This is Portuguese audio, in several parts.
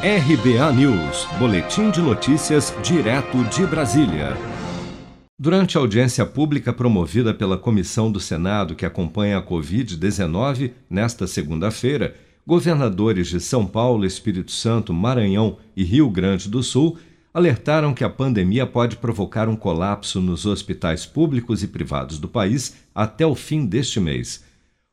RBA News, Boletim de Notícias, direto de Brasília. Durante a audiência pública promovida pela Comissão do Senado que acompanha a Covid-19, nesta segunda-feira, governadores de São Paulo, Espírito Santo, Maranhão e Rio Grande do Sul alertaram que a pandemia pode provocar um colapso nos hospitais públicos e privados do país até o fim deste mês.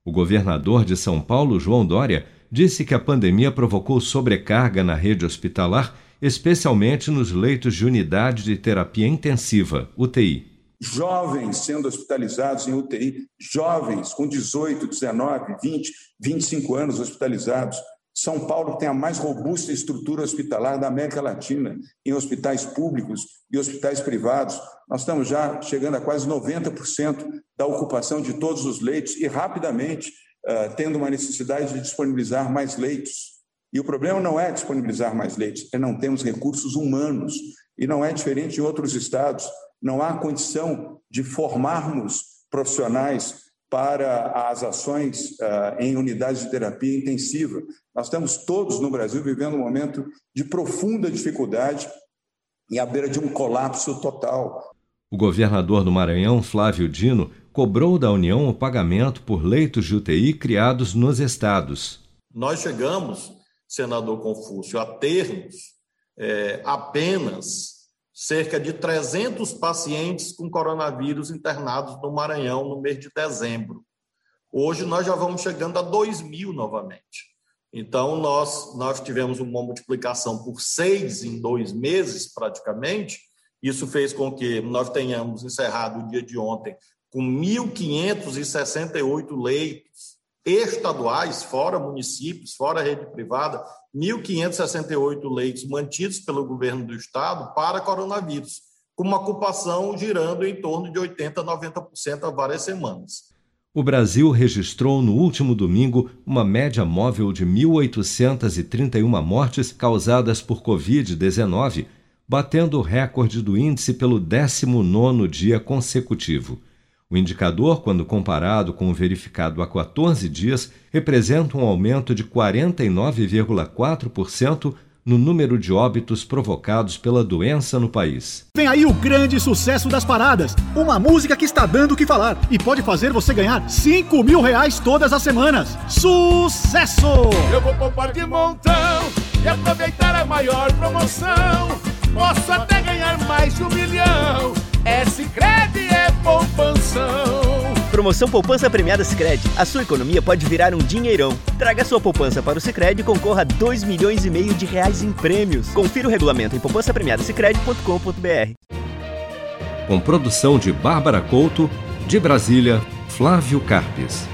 O governador de São Paulo, João Dória, disse que a pandemia provocou sobrecarga na rede hospitalar, especialmente nos leitos de unidade de terapia intensiva, UTI. Jovens sendo hospitalizados em UTI, jovens com 18, 19, 20, 25 anos hospitalizados. São Paulo tem a mais robusta estrutura hospitalar da América Latina, em hospitais públicos e hospitais privados. Nós estamos já chegando a quase 90% da ocupação de todos os leitos e rapidamente uh, tendo uma necessidade de disponibilizar mais leitos. E o problema não é disponibilizar mais leitos, é não termos recursos humanos. E não é diferente em outros estados. Não há condição de formarmos profissionais para as ações uh, em unidades de terapia intensiva. Nós estamos todos no Brasil vivendo um momento de profunda dificuldade e à beira de um colapso total. O governador do Maranhão, Flávio Dino, cobrou da União o pagamento por leitos de UTI criados nos estados. Nós chegamos, senador Confúcio, a termos é, apenas cerca de 300 pacientes com coronavírus internados no Maranhão no mês de dezembro. Hoje nós já vamos chegando a 2 mil novamente. Então, nós, nós tivemos uma multiplicação por seis em dois meses, praticamente. Isso fez com que nós tenhamos encerrado o dia de ontem com 1.568 leitos estaduais, fora municípios, fora rede privada, 1.568 leitos mantidos pelo governo do estado para coronavírus, com uma ocupação girando em torno de 80% a 90% há várias semanas. O Brasil registrou no último domingo uma média móvel de 1.831 mortes causadas por Covid-19, batendo o recorde do índice pelo 19º dia consecutivo. O indicador, quando comparado com o verificado há 14 dias, representa um aumento de 49,4% no número de óbitos provocados pela doença no país. Vem aí o grande sucesso das paradas. Uma música que está dando o que falar e pode fazer você ganhar 5 mil reais todas as semanas. Sucesso! Eu vou poupar de montão e aproveitar a maior promoção. Posso até ganhar mais de um milhão. Promoção Poupança Premiada Sicredi. A sua economia pode virar um dinheirão. Traga sua poupança para o Sicredi e concorra a 2 milhões e meio de reais em prêmios. Confira o regulamento em poupancapremiadasicredi.com.br. Com produção de Bárbara Couto, de Brasília, Flávio Carpes.